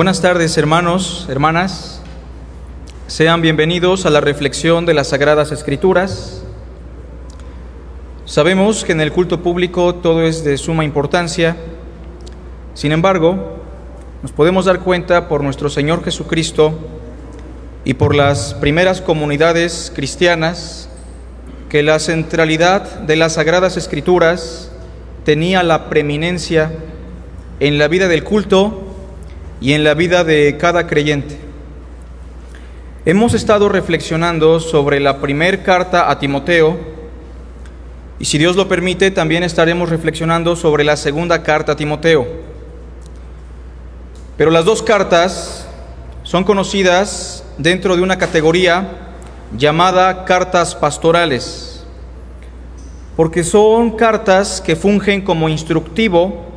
Buenas tardes hermanos, hermanas. Sean bienvenidos a la reflexión de las Sagradas Escrituras. Sabemos que en el culto público todo es de suma importancia. Sin embargo, nos podemos dar cuenta por nuestro Señor Jesucristo y por las primeras comunidades cristianas que la centralidad de las Sagradas Escrituras tenía la preeminencia en la vida del culto y en la vida de cada creyente. Hemos estado reflexionando sobre la primer carta a Timoteo y si Dios lo permite también estaremos reflexionando sobre la segunda carta a Timoteo. Pero las dos cartas son conocidas dentro de una categoría llamada cartas pastorales, porque son cartas que fungen como instructivo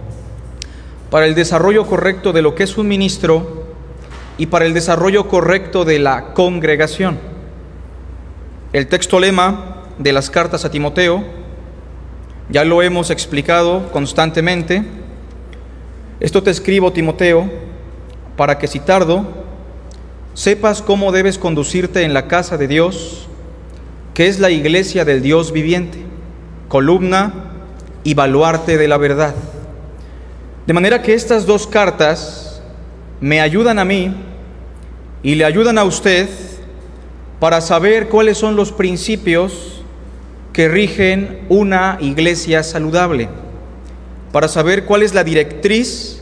para el desarrollo correcto de lo que es un ministro y para el desarrollo correcto de la congregación. El texto lema de las cartas a Timoteo, ya lo hemos explicado constantemente, esto te escribo Timoteo, para que si tardo, sepas cómo debes conducirte en la casa de Dios, que es la iglesia del Dios viviente, columna y baluarte de la verdad de manera que estas dos cartas me ayudan a mí y le ayudan a usted para saber cuáles son los principios que rigen una iglesia saludable, para saber cuál es la directriz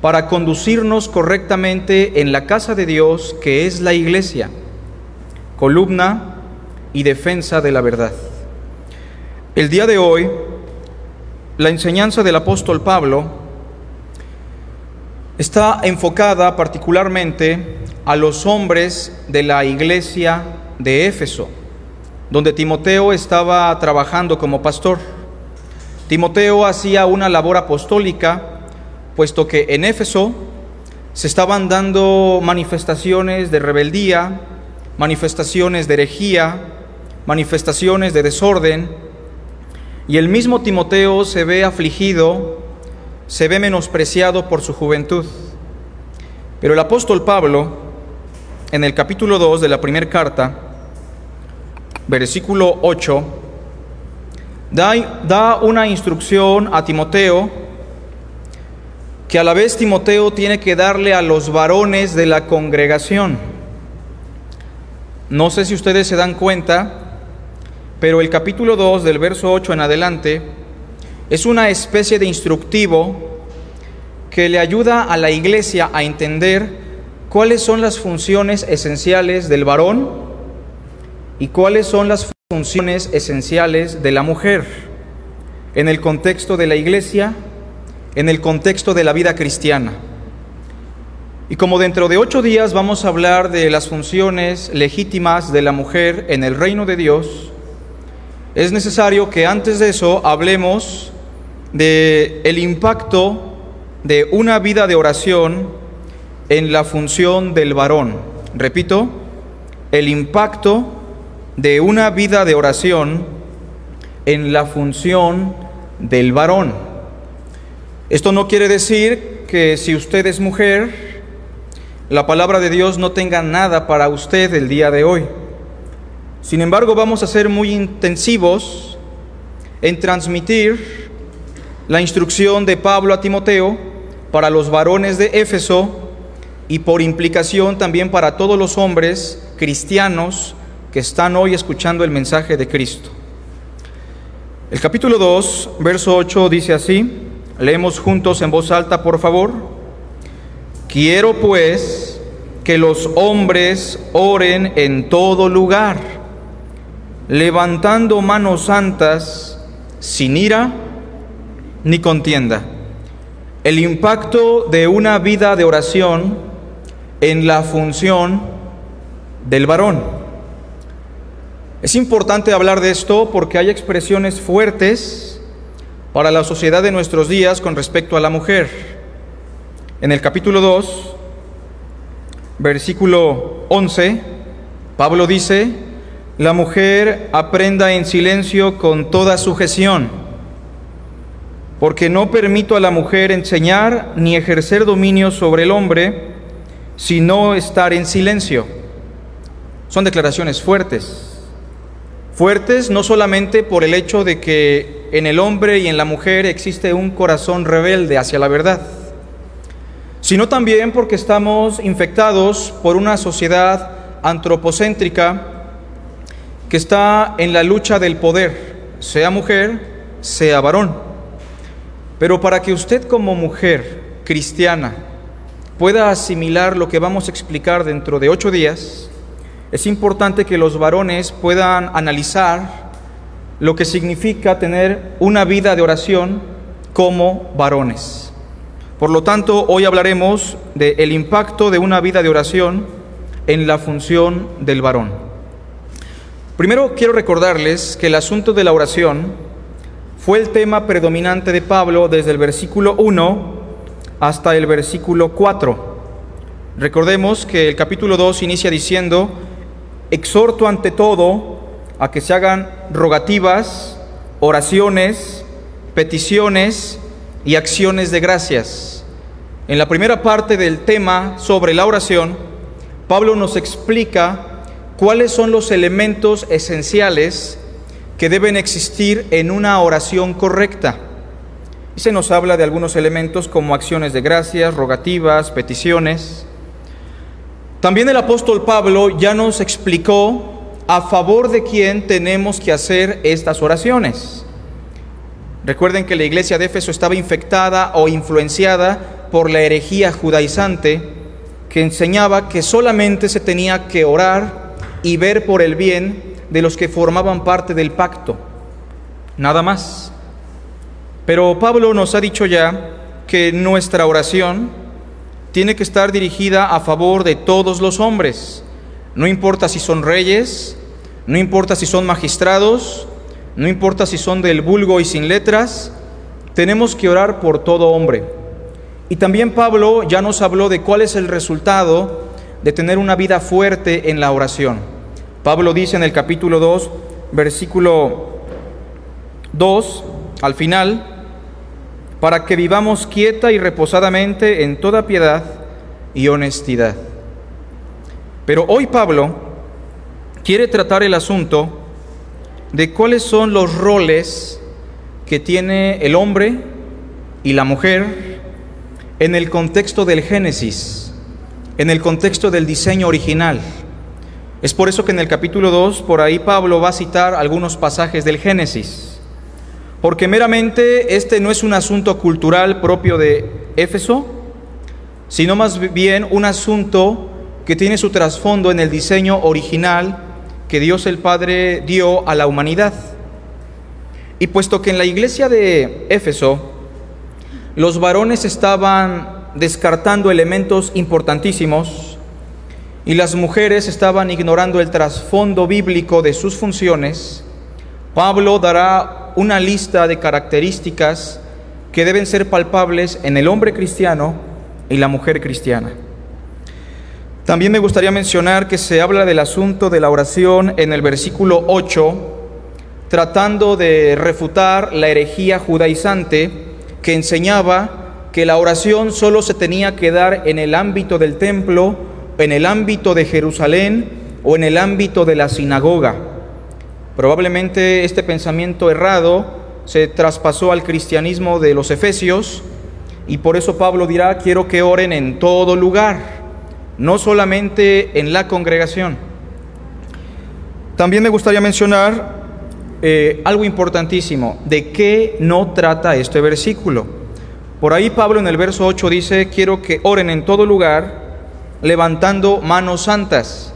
para conducirnos correctamente en la casa de Dios, que es la iglesia, columna y defensa de la verdad. El día de hoy, la enseñanza del apóstol Pablo está enfocada particularmente a los hombres de la iglesia de Éfeso, donde Timoteo estaba trabajando como pastor. Timoteo hacía una labor apostólica, puesto que en Éfeso se estaban dando manifestaciones de rebeldía, manifestaciones de herejía, manifestaciones de desorden, y el mismo Timoteo se ve afligido se ve menospreciado por su juventud. Pero el apóstol Pablo, en el capítulo 2 de la primera carta, versículo 8, da, da una instrucción a Timoteo que a la vez Timoteo tiene que darle a los varones de la congregación. No sé si ustedes se dan cuenta, pero el capítulo 2 del verso 8 en adelante es una especie de instructivo que le ayuda a la iglesia a entender cuáles son las funciones esenciales del varón y cuáles son las funciones esenciales de la mujer en el contexto de la iglesia, en el contexto de la vida cristiana. Y como dentro de ocho días vamos a hablar de las funciones legítimas de la mujer en el reino de Dios, es necesario que antes de eso hablemos de el impacto de una vida de oración en la función del varón. Repito, el impacto de una vida de oración en la función del varón. Esto no quiere decir que si usted es mujer, la palabra de Dios no tenga nada para usted el día de hoy. Sin embargo, vamos a ser muy intensivos en transmitir la instrucción de Pablo a Timoteo para los varones de Éfeso y por implicación también para todos los hombres cristianos que están hoy escuchando el mensaje de Cristo. El capítulo 2, verso 8 dice así, leemos juntos en voz alta, por favor. Quiero pues que los hombres oren en todo lugar, levantando manos santas, sin ira, ni contienda. El impacto de una vida de oración en la función del varón. Es importante hablar de esto porque hay expresiones fuertes para la sociedad de nuestros días con respecto a la mujer. En el capítulo 2, versículo 11, Pablo dice, la mujer aprenda en silencio con toda sujeción porque no permito a la mujer enseñar ni ejercer dominio sobre el hombre, sino estar en silencio. Son declaraciones fuertes. Fuertes no solamente por el hecho de que en el hombre y en la mujer existe un corazón rebelde hacia la verdad, sino también porque estamos infectados por una sociedad antropocéntrica que está en la lucha del poder, sea mujer, sea varón. Pero para que usted como mujer cristiana pueda asimilar lo que vamos a explicar dentro de ocho días, es importante que los varones puedan analizar lo que significa tener una vida de oración como varones. Por lo tanto, hoy hablaremos del impacto de una vida de oración en la función del varón. Primero quiero recordarles que el asunto de la oración fue el tema predominante de Pablo desde el versículo 1 hasta el versículo 4. Recordemos que el capítulo 2 inicia diciendo, exhorto ante todo a que se hagan rogativas, oraciones, peticiones y acciones de gracias. En la primera parte del tema sobre la oración, Pablo nos explica cuáles son los elementos esenciales que deben existir en una oración correcta. Y se nos habla de algunos elementos como acciones de gracias, rogativas, peticiones. También el apóstol Pablo ya nos explicó a favor de quién tenemos que hacer estas oraciones. Recuerden que la iglesia de Éfeso estaba infectada o influenciada por la herejía judaizante que enseñaba que solamente se tenía que orar y ver por el bien de los que formaban parte del pacto. Nada más. Pero Pablo nos ha dicho ya que nuestra oración tiene que estar dirigida a favor de todos los hombres. No importa si son reyes, no importa si son magistrados, no importa si son del vulgo y sin letras, tenemos que orar por todo hombre. Y también Pablo ya nos habló de cuál es el resultado de tener una vida fuerte en la oración. Pablo dice en el capítulo 2, versículo 2, al final, para que vivamos quieta y reposadamente en toda piedad y honestidad. Pero hoy Pablo quiere tratar el asunto de cuáles son los roles que tiene el hombre y la mujer en el contexto del Génesis, en el contexto del diseño original. Es por eso que en el capítulo 2, por ahí Pablo va a citar algunos pasajes del Génesis porque meramente este no es un asunto cultural propio de Éfeso, sino más bien un asunto que tiene su trasfondo en el diseño original que Dios el Padre dio a la humanidad. Y puesto que en la iglesia de Éfeso los varones estaban descartando elementos importantísimos y las mujeres estaban ignorando el trasfondo bíblico de sus funciones, Pablo dará una lista de características que deben ser palpables en el hombre cristiano y la mujer cristiana. También me gustaría mencionar que se habla del asunto de la oración en el versículo 8, tratando de refutar la herejía judaizante que enseñaba que la oración solo se tenía que dar en el ámbito del templo, en el ámbito de Jerusalén o en el ámbito de la sinagoga. Probablemente este pensamiento errado se traspasó al cristianismo de los efesios y por eso Pablo dirá, quiero que oren en todo lugar, no solamente en la congregación. También me gustaría mencionar eh, algo importantísimo, de qué no trata este versículo. Por ahí Pablo en el verso 8 dice, quiero que oren en todo lugar, levantando manos santas.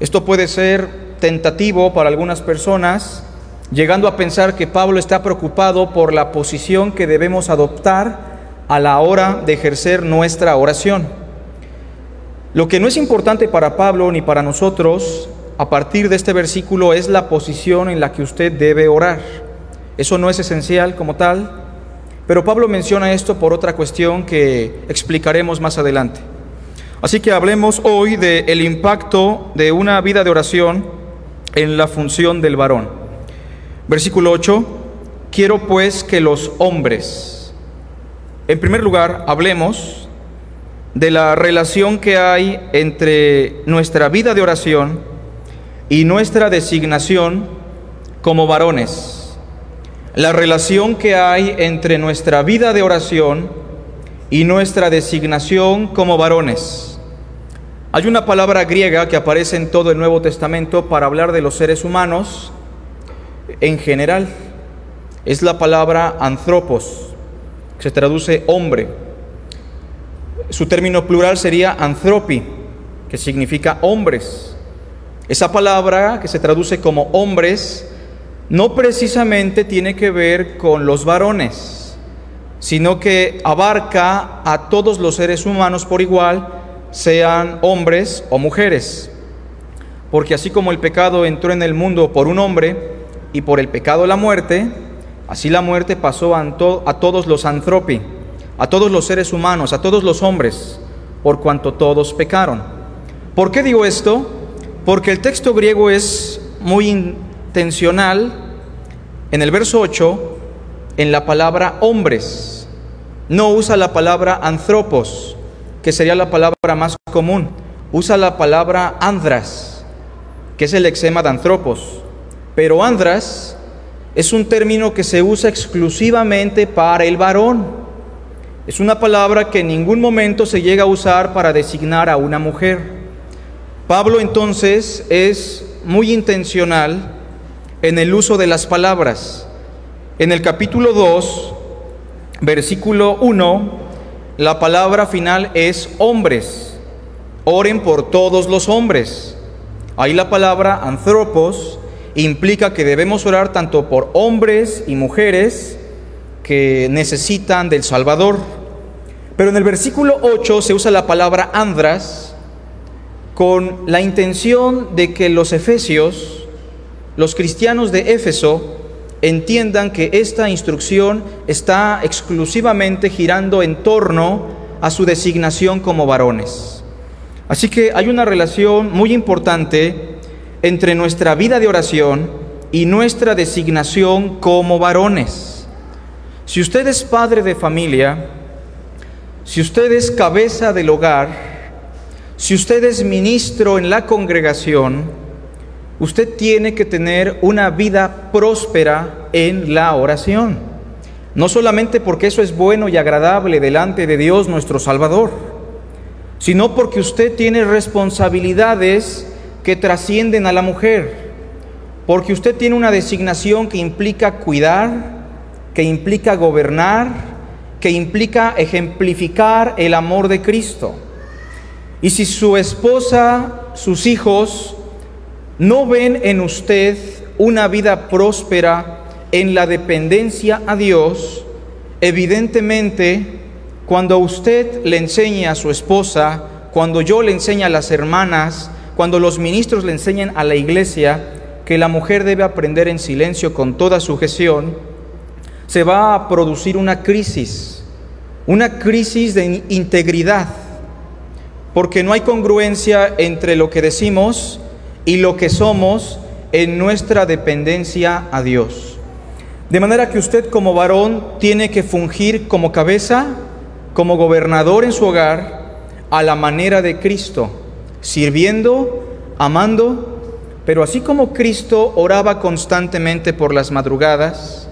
Esto puede ser tentativo para algunas personas, llegando a pensar que Pablo está preocupado por la posición que debemos adoptar a la hora de ejercer nuestra oración. Lo que no es importante para Pablo ni para nosotros a partir de este versículo es la posición en la que usted debe orar. Eso no es esencial como tal, pero Pablo menciona esto por otra cuestión que explicaremos más adelante. Así que hablemos hoy del el impacto de una vida de oración en la función del varón. Versículo 8, quiero pues que los hombres, en primer lugar, hablemos de la relación que hay entre nuestra vida de oración y nuestra designación como varones. La relación que hay entre nuestra vida de oración y nuestra designación como varones. Hay una palabra griega que aparece en todo el Nuevo Testamento para hablar de los seres humanos en general. Es la palabra anthropos, que se traduce hombre. Su término plural sería anthropi, que significa hombres. Esa palabra que se traduce como hombres no precisamente tiene que ver con los varones, sino que abarca a todos los seres humanos por igual, sean hombres o mujeres. Porque así como el pecado entró en el mundo por un hombre y por el pecado la muerte, así la muerte pasó a, todos los antropi, a todos los seres humanos, a todos los hombres, por cuanto todos pecaron. ¿Por qué digo esto? Porque el texto griego es muy intencional en el verso 8 en la palabra hombres. No usa la palabra anthropos, que sería la palabra más común. Usa la palabra andras, que es el exema de anthropos. Pero andras es un término que se usa exclusivamente para el varón. Es una palabra que en ningún momento se llega a usar para designar a una mujer. Pablo entonces es muy intencional en el uso de las palabras. En el capítulo 2, versículo 1, la palabra final es hombres. Oren por todos los hombres. Ahí la palabra anthropos implica que debemos orar tanto por hombres y mujeres que necesitan del Salvador. Pero en el versículo 8 se usa la palabra andras con la intención de que los efesios, los cristianos de Éfeso, entiendan que esta instrucción está exclusivamente girando en torno a su designación como varones. Así que hay una relación muy importante entre nuestra vida de oración y nuestra designación como varones. Si usted es padre de familia, si usted es cabeza del hogar, si usted es ministro en la congregación, usted tiene que tener una vida próspera en la oración. No solamente porque eso es bueno y agradable delante de Dios nuestro Salvador, sino porque usted tiene responsabilidades que trascienden a la mujer, porque usted tiene una designación que implica cuidar, que implica gobernar, que implica ejemplificar el amor de Cristo. Y si su esposa, sus hijos, no ven en usted una vida próspera en la dependencia a Dios, evidentemente, cuando usted le enseña a su esposa, cuando yo le enseño a las hermanas, cuando los ministros le enseñan a la iglesia que la mujer debe aprender en silencio con toda sujeción, se va a producir una crisis, una crisis de integridad, porque no hay congruencia entre lo que decimos y lo que somos en nuestra dependencia a Dios. De manera que usted como varón tiene que fungir como cabeza, como gobernador en su hogar, a la manera de Cristo sirviendo, amando, pero así como Cristo oraba constantemente por las madrugadas,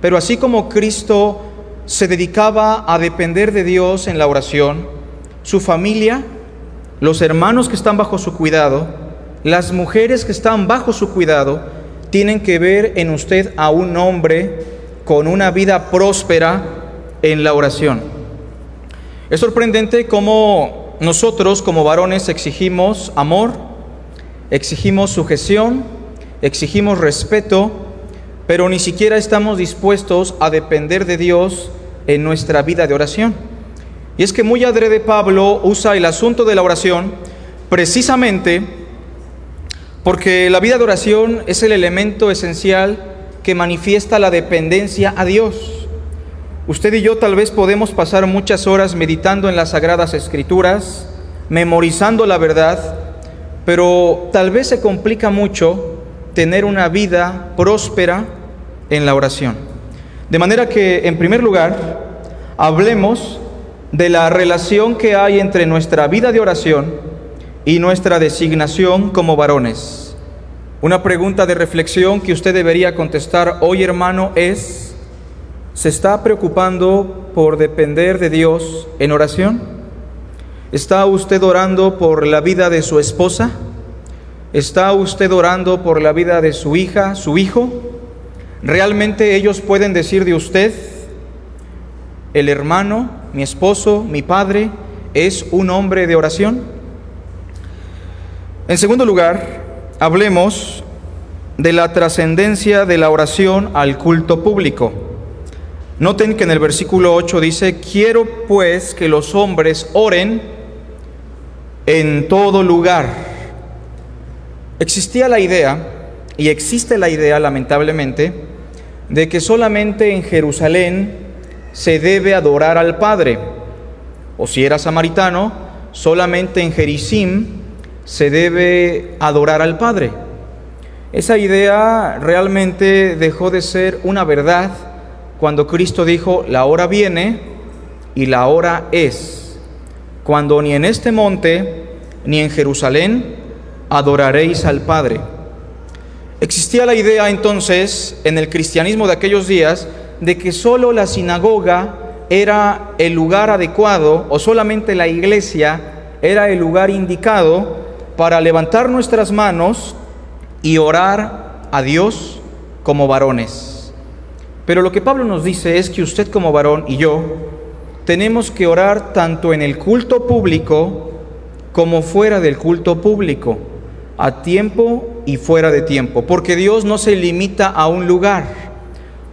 pero así como Cristo se dedicaba a depender de Dios en la oración, su familia, los hermanos que están bajo su cuidado, las mujeres que están bajo su cuidado, tienen que ver en usted a un hombre con una vida próspera en la oración. Es sorprendente cómo nosotros como varones exigimos amor, exigimos sujeción, exigimos respeto, pero ni siquiera estamos dispuestos a depender de Dios en nuestra vida de oración. Y es que muy adrede Pablo usa el asunto de la oración precisamente porque la vida de oración es el elemento esencial que manifiesta la dependencia a Dios. Usted y yo tal vez podemos pasar muchas horas meditando en las sagradas escrituras, memorizando la verdad, pero tal vez se complica mucho tener una vida próspera en la oración. De manera que, en primer lugar, hablemos de la relación que hay entre nuestra vida de oración y nuestra designación como varones. Una pregunta de reflexión que usted debería contestar hoy, hermano, es, ¿se está preocupando por depender de Dios en oración? ¿Está usted orando por la vida de su esposa? ¿Está usted orando por la vida de su hija, su hijo? ¿Realmente ellos pueden decir de usted, el hermano, mi esposo, mi padre, es un hombre de oración? En segundo lugar, hablemos de la trascendencia de la oración al culto público. Noten que en el versículo 8 dice, quiero pues que los hombres oren en todo lugar. Existía la idea, y existe la idea lamentablemente, de que solamente en Jerusalén se debe adorar al Padre. O si era samaritano, solamente en Jericim se debe adorar al Padre. Esa idea realmente dejó de ser una verdad cuando Cristo dijo, la hora viene y la hora es, cuando ni en este monte ni en Jerusalén adoraréis al Padre. Existía la idea entonces en el cristianismo de aquellos días de que solo la sinagoga era el lugar adecuado o solamente la iglesia era el lugar indicado para levantar nuestras manos y orar a Dios como varones. Pero lo que Pablo nos dice es que usted como varón y yo tenemos que orar tanto en el culto público como fuera del culto público, a tiempo y fuera de tiempo, porque Dios no se limita a un lugar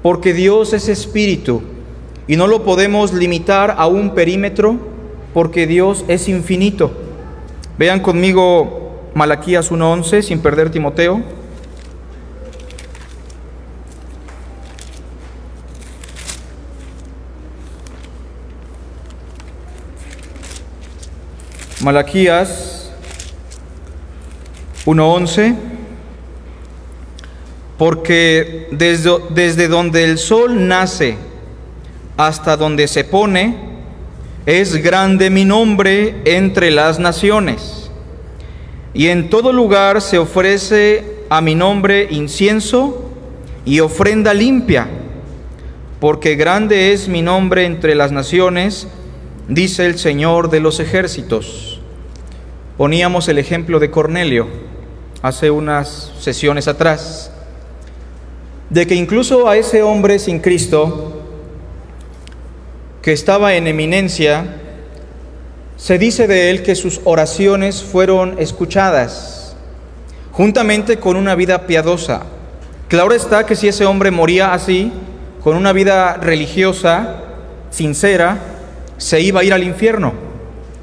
porque Dios es espíritu y no lo podemos limitar a un perímetro porque Dios es infinito. Vean conmigo Malaquías 1.11 sin perder Timoteo. Malaquías 1.11 porque desde, desde donde el sol nace hasta donde se pone, es grande mi nombre entre las naciones. Y en todo lugar se ofrece a mi nombre incienso y ofrenda limpia, porque grande es mi nombre entre las naciones, dice el Señor de los ejércitos. Poníamos el ejemplo de Cornelio hace unas sesiones atrás de que incluso a ese hombre sin Cristo, que estaba en eminencia, se dice de él que sus oraciones fueron escuchadas, juntamente con una vida piadosa. Claro está que si ese hombre moría así, con una vida religiosa, sincera, se iba a ir al infierno,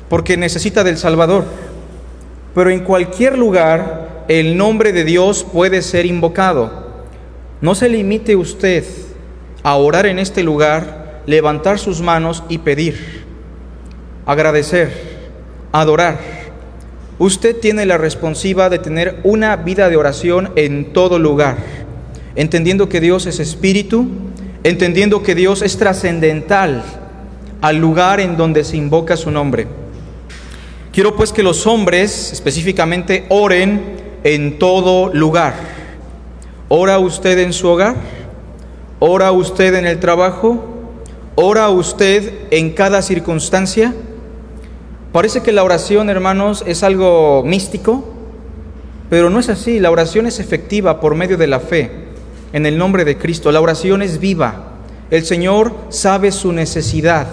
porque necesita del Salvador. Pero en cualquier lugar el nombre de Dios puede ser invocado. No se limite usted a orar en este lugar, levantar sus manos y pedir, agradecer, adorar. Usted tiene la responsiva de tener una vida de oración en todo lugar, entendiendo que Dios es espíritu, entendiendo que Dios es trascendental al lugar en donde se invoca su nombre. Quiero pues que los hombres específicamente oren en todo lugar ¿Ora usted en su hogar? ¿Ora usted en el trabajo? ¿Ora usted en cada circunstancia? Parece que la oración, hermanos, es algo místico, pero no es así. La oración es efectiva por medio de la fe en el nombre de Cristo. La oración es viva. El Señor sabe su necesidad.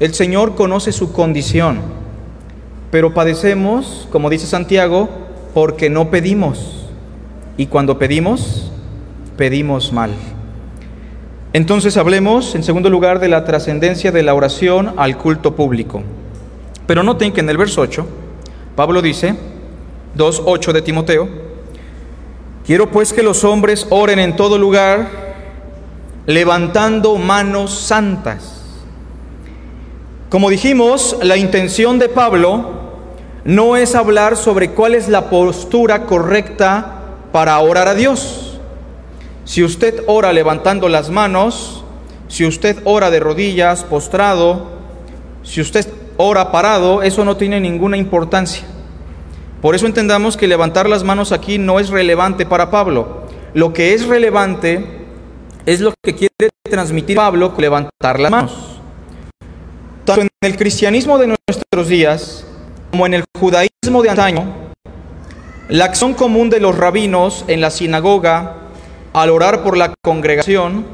El Señor conoce su condición. Pero padecemos, como dice Santiago, porque no pedimos. Y cuando pedimos, pedimos mal. Entonces hablemos, en segundo lugar, de la trascendencia de la oración al culto público. Pero noten que en el verso 8, Pablo dice, 2.8 de Timoteo, quiero pues que los hombres oren en todo lugar, levantando manos santas. Como dijimos, la intención de Pablo no es hablar sobre cuál es la postura correcta para orar a Dios. Si usted ora levantando las manos, si usted ora de rodillas, postrado, si usted ora parado, eso no tiene ninguna importancia. Por eso entendamos que levantar las manos aquí no es relevante para Pablo. Lo que es relevante es lo que quiere transmitir Pablo con levantar las manos. Tanto en el cristianismo de nuestros días como en el judaísmo de antaño, la acción común de los rabinos en la sinagoga al orar por la congregación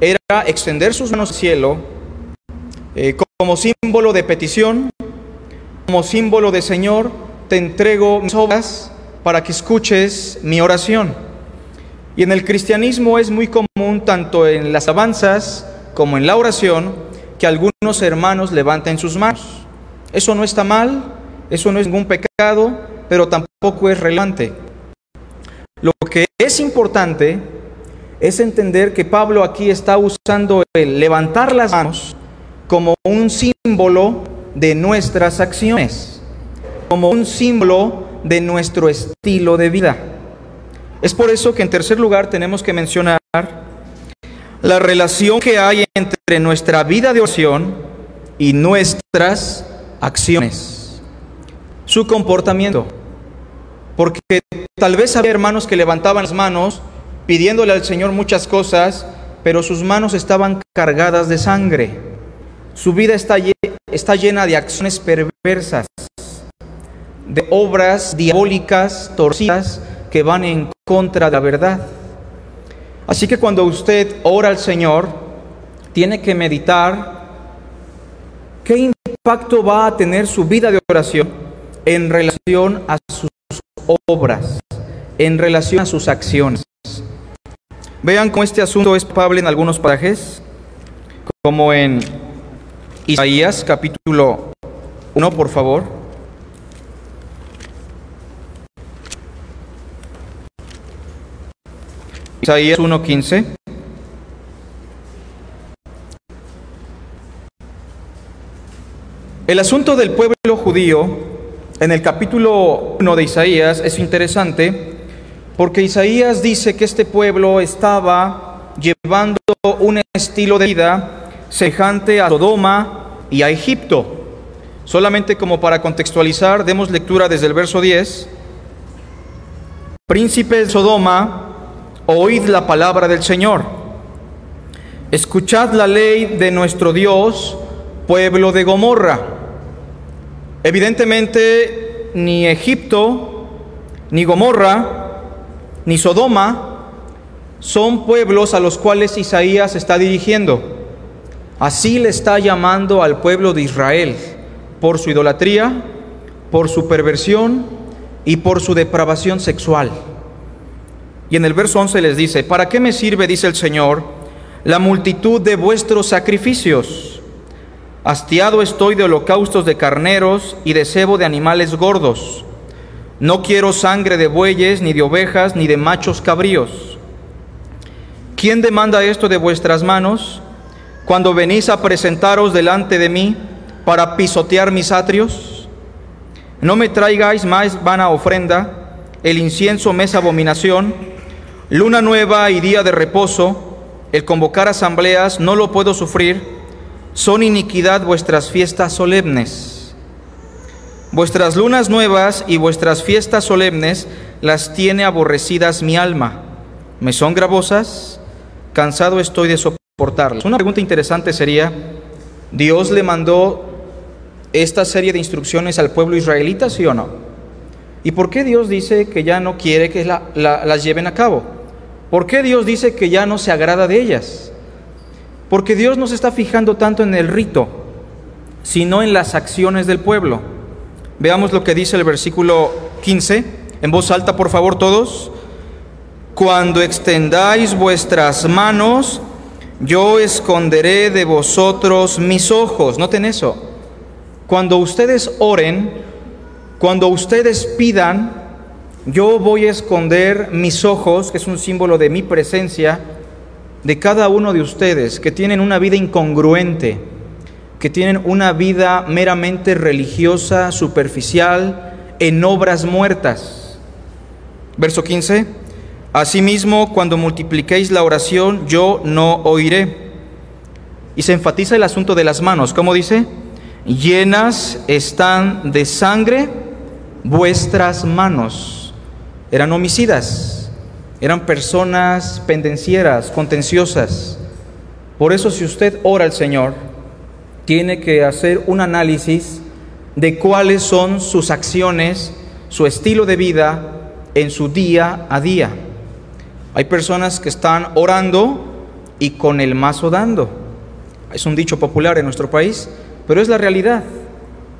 era extender sus manos al cielo eh, como símbolo de petición, como símbolo de Señor, te entrego mis obras para que escuches mi oración. Y en el cristianismo es muy común, tanto en las avanzas como en la oración, que algunos hermanos levanten sus manos. Eso no está mal, eso no es ningún pecado, pero tampoco es relevante. Lo que es importante es entender que Pablo aquí está usando el levantar las manos como un símbolo de nuestras acciones, como un símbolo de nuestro estilo de vida. Es por eso que en tercer lugar tenemos que mencionar la relación que hay entre nuestra vida de oración y nuestras acciones, su comportamiento. Porque tal vez había hermanos que levantaban las manos pidiéndole al Señor muchas cosas, pero sus manos estaban cargadas de sangre su vida está, llena de acciones perversas, de obras diabólicas, torcidas, que van en contra de la verdad. Así que cuando usted ora al Señor, tiene que meditar qué impacto va a tener su vida de oración en relación a sus obras, en relación a sus acciones. Vean cómo este asunto es palpable en algunos pasajes, como en Isaías capítulo 1, por favor. Isaías 1.15. El asunto del pueblo judío en el capítulo 1 de Isaías es interesante porque Isaías dice que este pueblo estaba llevando un estilo de vida semejante a Sodoma y a Egipto. Solamente como para contextualizar, demos lectura desde el verso 10. Príncipes de Sodoma, oíd la palabra del Señor. Escuchad la ley de nuestro Dios, pueblo de Gomorra. Evidentemente, ni Egipto, ni Gomorra, ni Sodoma son pueblos a los cuales Isaías está dirigiendo. Así le está llamando al pueblo de Israel por su idolatría, por su perversión y por su depravación sexual. Y en el verso 11 les dice, ¿para qué me sirve, dice el Señor, la multitud de vuestros sacrificios? Hastiado estoy de holocaustos de carneros y de cebo de animales gordos. No quiero sangre de bueyes, ni de ovejas, ni de machos cabríos. ¿Quién demanda esto de vuestras manos? cuando venís a presentaros delante de mí para pisotear mis atrios? No me traigáis más vana ofrenda, el incienso me es abominación, luna nueva y día de reposo, el convocar asambleas no lo puedo sufrir, son iniquidad vuestras fiestas solemnes. Vuestras lunas nuevas y vuestras fiestas solemnes las tiene aborrecidas mi alma. Me son gravosas, cansado estoy de soportar una pregunta interesante sería, ¿Dios le mandó esta serie de instrucciones al pueblo israelita, sí o no? ¿Y por qué Dios dice que ya no quiere que las lleven a cabo? ¿Por qué Dios dice que ya no se agrada de ellas? Porque Dios no se está fijando tanto en el rito, sino en las acciones del pueblo. Veamos lo que dice el versículo 15, en voz alta por favor todos. Cuando extendáis vuestras manos yo esconderé de vosotros mis ojos. Noten eso. Cuando ustedes oren, cuando ustedes pidan, yo voy a esconder mis ojos, que es un símbolo de mi presencia, de cada uno de ustedes que tienen una vida incongruente, que tienen una vida meramente religiosa, superficial, en obras muertas. Verso 15. Asimismo, cuando multipliquéis la oración, yo no oiré. Y se enfatiza el asunto de las manos. ¿Cómo dice? Llenas están de sangre vuestras manos. Eran homicidas, eran personas pendencieras, contenciosas. Por eso si usted ora al Señor, tiene que hacer un análisis de cuáles son sus acciones, su estilo de vida en su día a día. Hay personas que están orando y con el mazo dando. Es un dicho popular en nuestro país, pero es la realidad.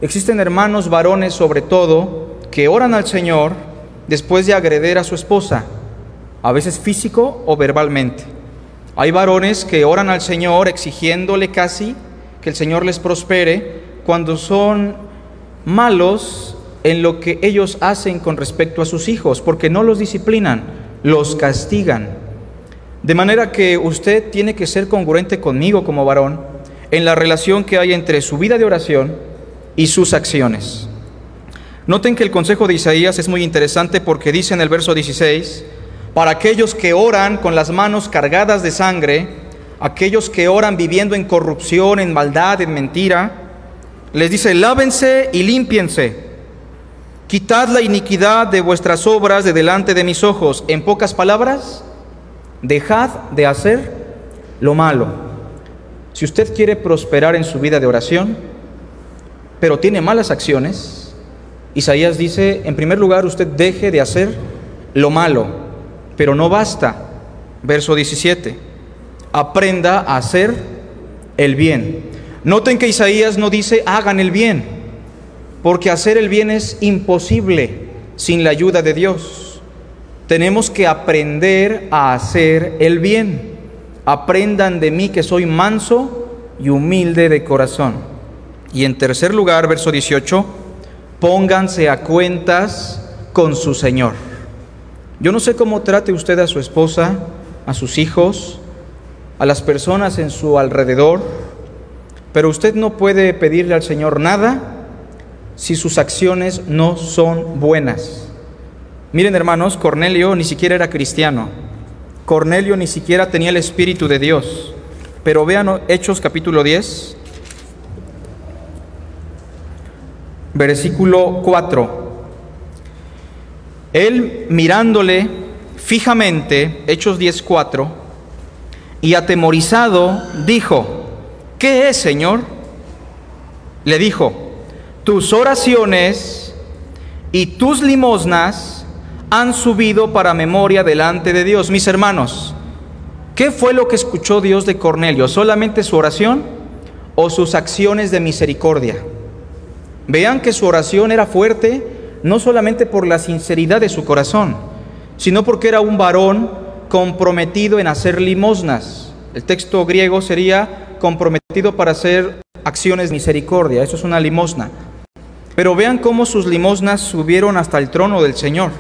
Existen hermanos varones sobre todo que oran al Señor después de agreder a su esposa, a veces físico o verbalmente. Hay varones que oran al Señor exigiéndole casi que el Señor les prospere cuando son malos en lo que ellos hacen con respecto a sus hijos, porque no los disciplinan, los castigan. De manera que usted tiene que ser congruente conmigo como varón en la relación que hay entre su vida de oración y sus acciones. Noten que el consejo de Isaías es muy interesante porque dice en el verso 16, para aquellos que oran con las manos cargadas de sangre, aquellos que oran viviendo en corrupción, en maldad, en mentira, les dice, lávense y límpiense, quitad la iniquidad de vuestras obras de delante de mis ojos. En pocas palabras, dejad de hacer lo malo. Si usted quiere prosperar en su vida de oración, pero tiene malas acciones, Isaías dice, en primer lugar, usted deje de hacer lo malo, pero no basta. Verso 17 aprenda a hacer el bien. Noten que Isaías no dice hagan el bien, porque hacer el bien es imposible sin la ayuda de Dios. Tenemos que aprender a hacer el bien. Aprendan de mí que soy manso y humilde de corazón. Y en tercer lugar, verso 18, pónganse a cuentas con su Señor. Yo no sé cómo trate usted a su esposa, a sus hijos, a las personas en su alrededor, pero usted no puede pedirle al Señor nada si sus acciones no son buenas. Miren hermanos, Cornelio ni siquiera era cristiano, Cornelio ni siquiera tenía el Espíritu de Dios, pero vean Hechos capítulo 10, versículo 4. Él mirándole fijamente, Hechos 10, 4, y atemorizado dijo, ¿qué es, Señor? Le dijo, tus oraciones y tus limosnas han subido para memoria delante de Dios. Mis hermanos, ¿qué fue lo que escuchó Dios de Cornelio? ¿Solamente su oración o sus acciones de misericordia? Vean que su oración era fuerte no solamente por la sinceridad de su corazón, sino porque era un varón comprometido en hacer limosnas. El texto griego sería comprometido para hacer acciones de misericordia. Eso es una limosna. Pero vean cómo sus limosnas subieron hasta el trono del Señor.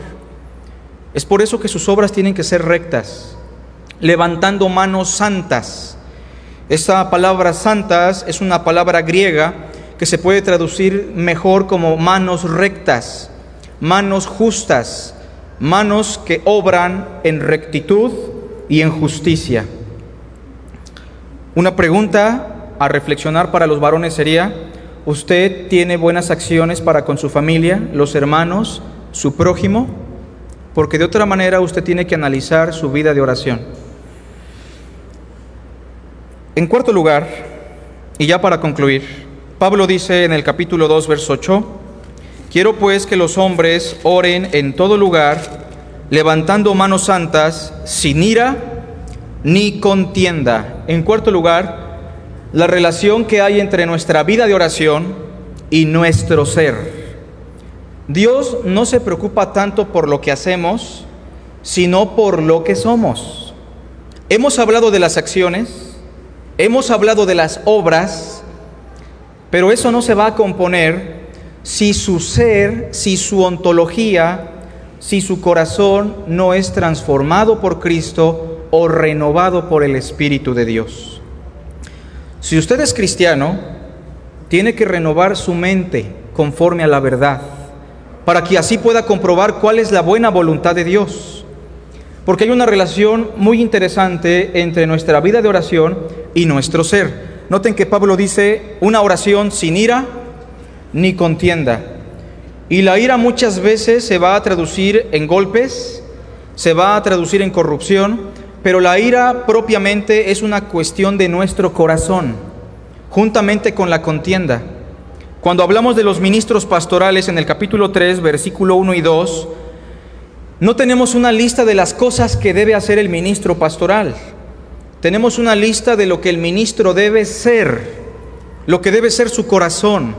Es por eso que sus obras tienen que ser rectas, levantando manos santas. Esta palabra santas es una palabra griega que se puede traducir mejor como manos rectas, manos justas, manos que obran en rectitud y en justicia. Una pregunta a reflexionar para los varones sería, ¿usted tiene buenas acciones para con su familia, los hermanos, su prójimo? Porque de otra manera usted tiene que analizar su vida de oración. En cuarto lugar, y ya para concluir, Pablo dice en el capítulo 2, verso 8, Quiero pues que los hombres oren en todo lugar, levantando manos santas, sin ira ni contienda. En cuarto lugar, la relación que hay entre nuestra vida de oración y nuestro ser. Dios no se preocupa tanto por lo que hacemos, sino por lo que somos. Hemos hablado de las acciones, hemos hablado de las obras, pero eso no se va a componer si su ser, si su ontología, si su corazón no es transformado por Cristo o renovado por el Espíritu de Dios. Si usted es cristiano, tiene que renovar su mente conforme a la verdad, para que así pueda comprobar cuál es la buena voluntad de Dios. Porque hay una relación muy interesante entre nuestra vida de oración y nuestro ser. Noten que Pablo dice una oración sin ira ni contienda. Y la ira muchas veces se va a traducir en golpes, se va a traducir en corrupción, pero la ira propiamente es una cuestión de nuestro corazón, juntamente con la contienda. Cuando hablamos de los ministros pastorales en el capítulo 3, versículo 1 y 2, no tenemos una lista de las cosas que debe hacer el ministro pastoral. Tenemos una lista de lo que el ministro debe ser, lo que debe ser su corazón.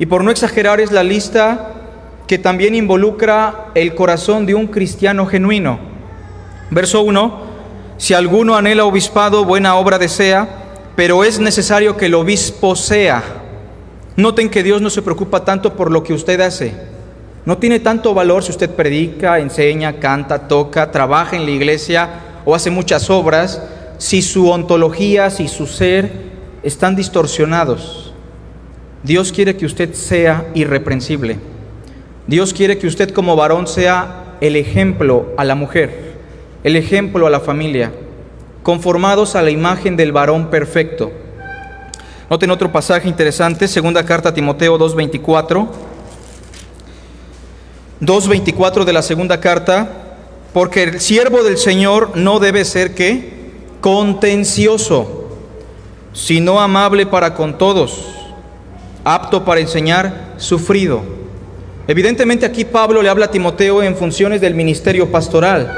Y por no exagerar es la lista que también involucra el corazón de un cristiano genuino. Verso 1, si alguno anhela obispado, buena obra desea, pero es necesario que el obispo sea. Noten que Dios no se preocupa tanto por lo que usted hace. No tiene tanto valor si usted predica, enseña, canta, toca, trabaja en la iglesia o hace muchas obras, si su ontología, si su ser están distorsionados. Dios quiere que usted sea irreprensible. Dios quiere que usted como varón sea el ejemplo a la mujer, el ejemplo a la familia, conformados a la imagen del varón perfecto. Noten otro pasaje interesante, segunda carta a Timoteo 2.24. 2.24 de la segunda carta, porque el siervo del Señor no debe ser que contencioso, sino amable para con todos, apto para enseñar, sufrido. Evidentemente aquí Pablo le habla a Timoteo en funciones del ministerio pastoral,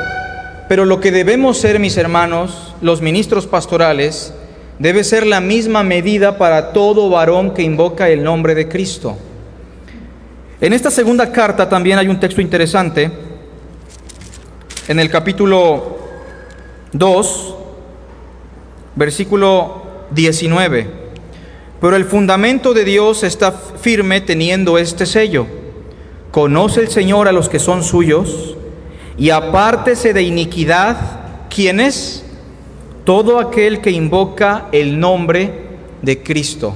pero lo que debemos ser, mis hermanos, los ministros pastorales, debe ser la misma medida para todo varón que invoca el nombre de Cristo. En esta segunda carta también hay un texto interesante, en el capítulo 2, versículo 19. Pero el fundamento de Dios está firme teniendo este sello. Conoce el Señor a los que son suyos y apártese de iniquidad. ¿Quién es? Todo aquel que invoca el nombre de Cristo.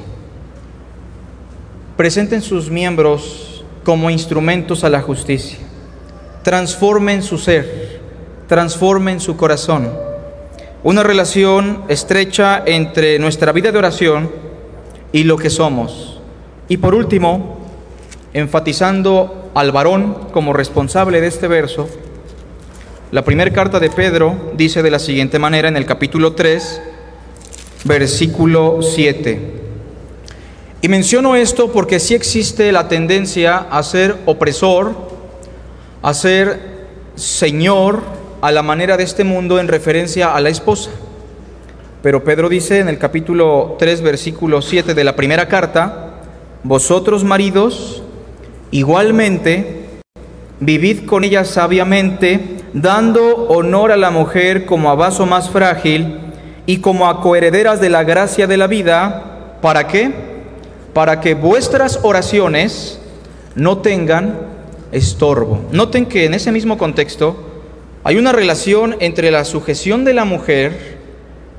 Presenten sus miembros como instrumentos a la justicia. Transformen su ser, transformen su corazón una relación estrecha entre nuestra vida de oración y lo que somos. Y por último, enfatizando al varón como responsable de este verso, la primera carta de Pedro dice de la siguiente manera en el capítulo 3, versículo 7. Y menciono esto porque sí existe la tendencia a ser opresor, a ser señor, a la manera de este mundo en referencia a la esposa. Pero Pedro dice en el capítulo 3, versículo 7 de la primera carta, vosotros maridos, igualmente, vivid con ella sabiamente, dando honor a la mujer como a vaso más frágil y como a coherederas de la gracia de la vida, ¿para qué? Para que vuestras oraciones no tengan estorbo. Noten que en ese mismo contexto, hay una relación entre la sujeción de la mujer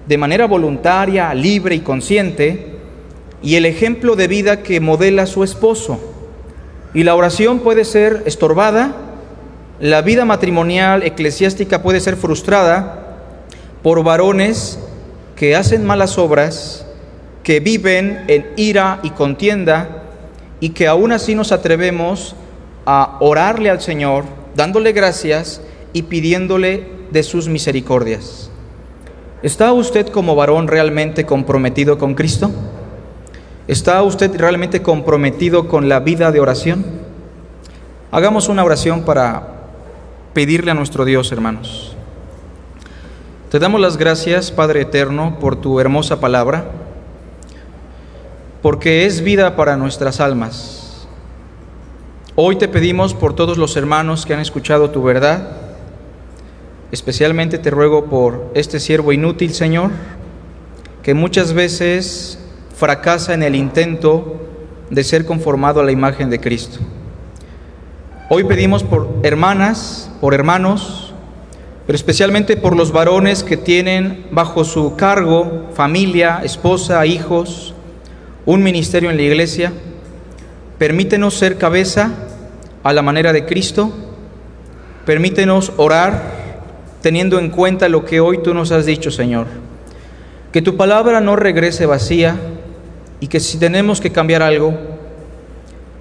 de manera voluntaria, libre y consciente y el ejemplo de vida que modela su esposo. Y la oración puede ser estorbada, la vida matrimonial eclesiástica puede ser frustrada por varones que hacen malas obras, que viven en ira y contienda y que aún así nos atrevemos a orarle al Señor, dándole gracias y pidiéndole de sus misericordias. ¿Está usted como varón realmente comprometido con Cristo? ¿Está usted realmente comprometido con la vida de oración? Hagamos una oración para pedirle a nuestro Dios, hermanos. Te damos las gracias, Padre Eterno, por tu hermosa palabra, porque es vida para nuestras almas. Hoy te pedimos por todos los hermanos que han escuchado tu verdad, Especialmente te ruego por este siervo inútil, Señor, que muchas veces fracasa en el intento de ser conformado a la imagen de Cristo. Hoy pedimos por hermanas, por hermanos, pero especialmente por los varones que tienen bajo su cargo familia, esposa, hijos, un ministerio en la iglesia. Permítenos ser cabeza a la manera de Cristo. Permítenos orar teniendo en cuenta lo que hoy tú nos has dicho, Señor. Que tu palabra no regrese vacía y que si tenemos que cambiar algo,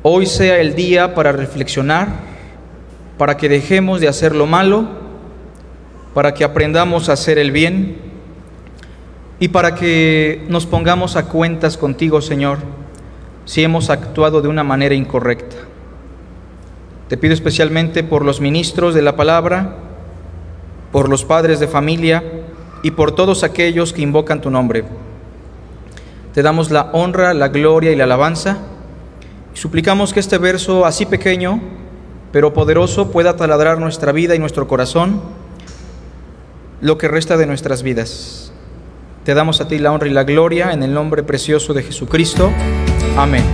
hoy sea el día para reflexionar, para que dejemos de hacer lo malo, para que aprendamos a hacer el bien y para que nos pongamos a cuentas contigo, Señor, si hemos actuado de una manera incorrecta. Te pido especialmente por los ministros de la palabra, por los padres de familia y por todos aquellos que invocan tu nombre. Te damos la honra, la gloria y la alabanza y suplicamos que este verso así pequeño, pero poderoso, pueda taladrar nuestra vida y nuestro corazón lo que resta de nuestras vidas. Te damos a ti la honra y la gloria en el nombre precioso de Jesucristo. Amén.